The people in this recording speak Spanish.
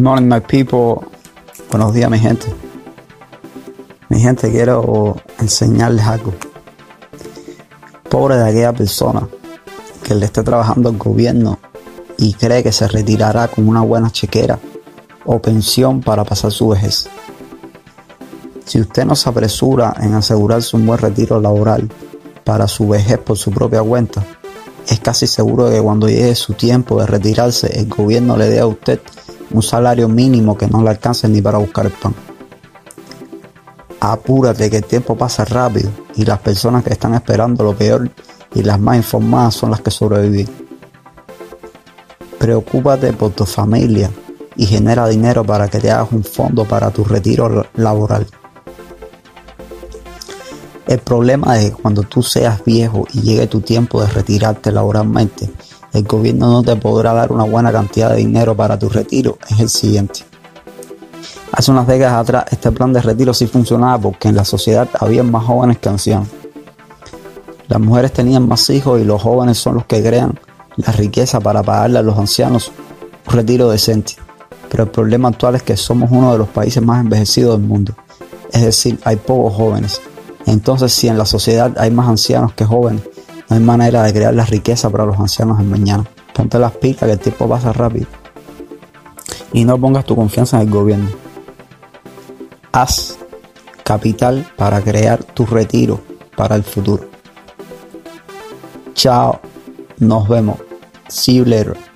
morning, my people. Buenos días, mi gente. Mi gente, quiero enseñarles algo. Pobre de aquella persona que le esté trabajando al gobierno y cree que se retirará con una buena chequera o pensión para pasar su vejez. Si usted no se apresura en asegurarse un buen retiro laboral para su vejez por su propia cuenta, es casi seguro que cuando llegue su tiempo de retirarse, el gobierno le dé a usted un salario mínimo que no le alcance ni para buscar el pan. Apúrate que el tiempo pasa rápido y las personas que están esperando lo peor y las más informadas son las que sobreviven. Preocúpate por tu familia y genera dinero para que te hagas un fondo para tu retiro laboral. El problema es que cuando tú seas viejo y llegue tu tiempo de retirarte laboralmente, el gobierno no te podrá dar una buena cantidad de dinero para tu retiro, es el siguiente. Hace unas décadas atrás este plan de retiro sí funcionaba porque en la sociedad había más jóvenes que ancianos. Las mujeres tenían más hijos y los jóvenes son los que crean la riqueza para pagarle a los ancianos un retiro decente. Pero el problema actual es que somos uno de los países más envejecidos del mundo. Es decir, hay pocos jóvenes. Entonces, si en la sociedad hay más ancianos que jóvenes, no hay manera de crear la riqueza para los ancianos en mañana. Ponte las pilas que el tiempo pasa rápido. Y no pongas tu confianza en el gobierno. Haz capital para crear tu retiro para el futuro. Chao. Nos vemos. See you later.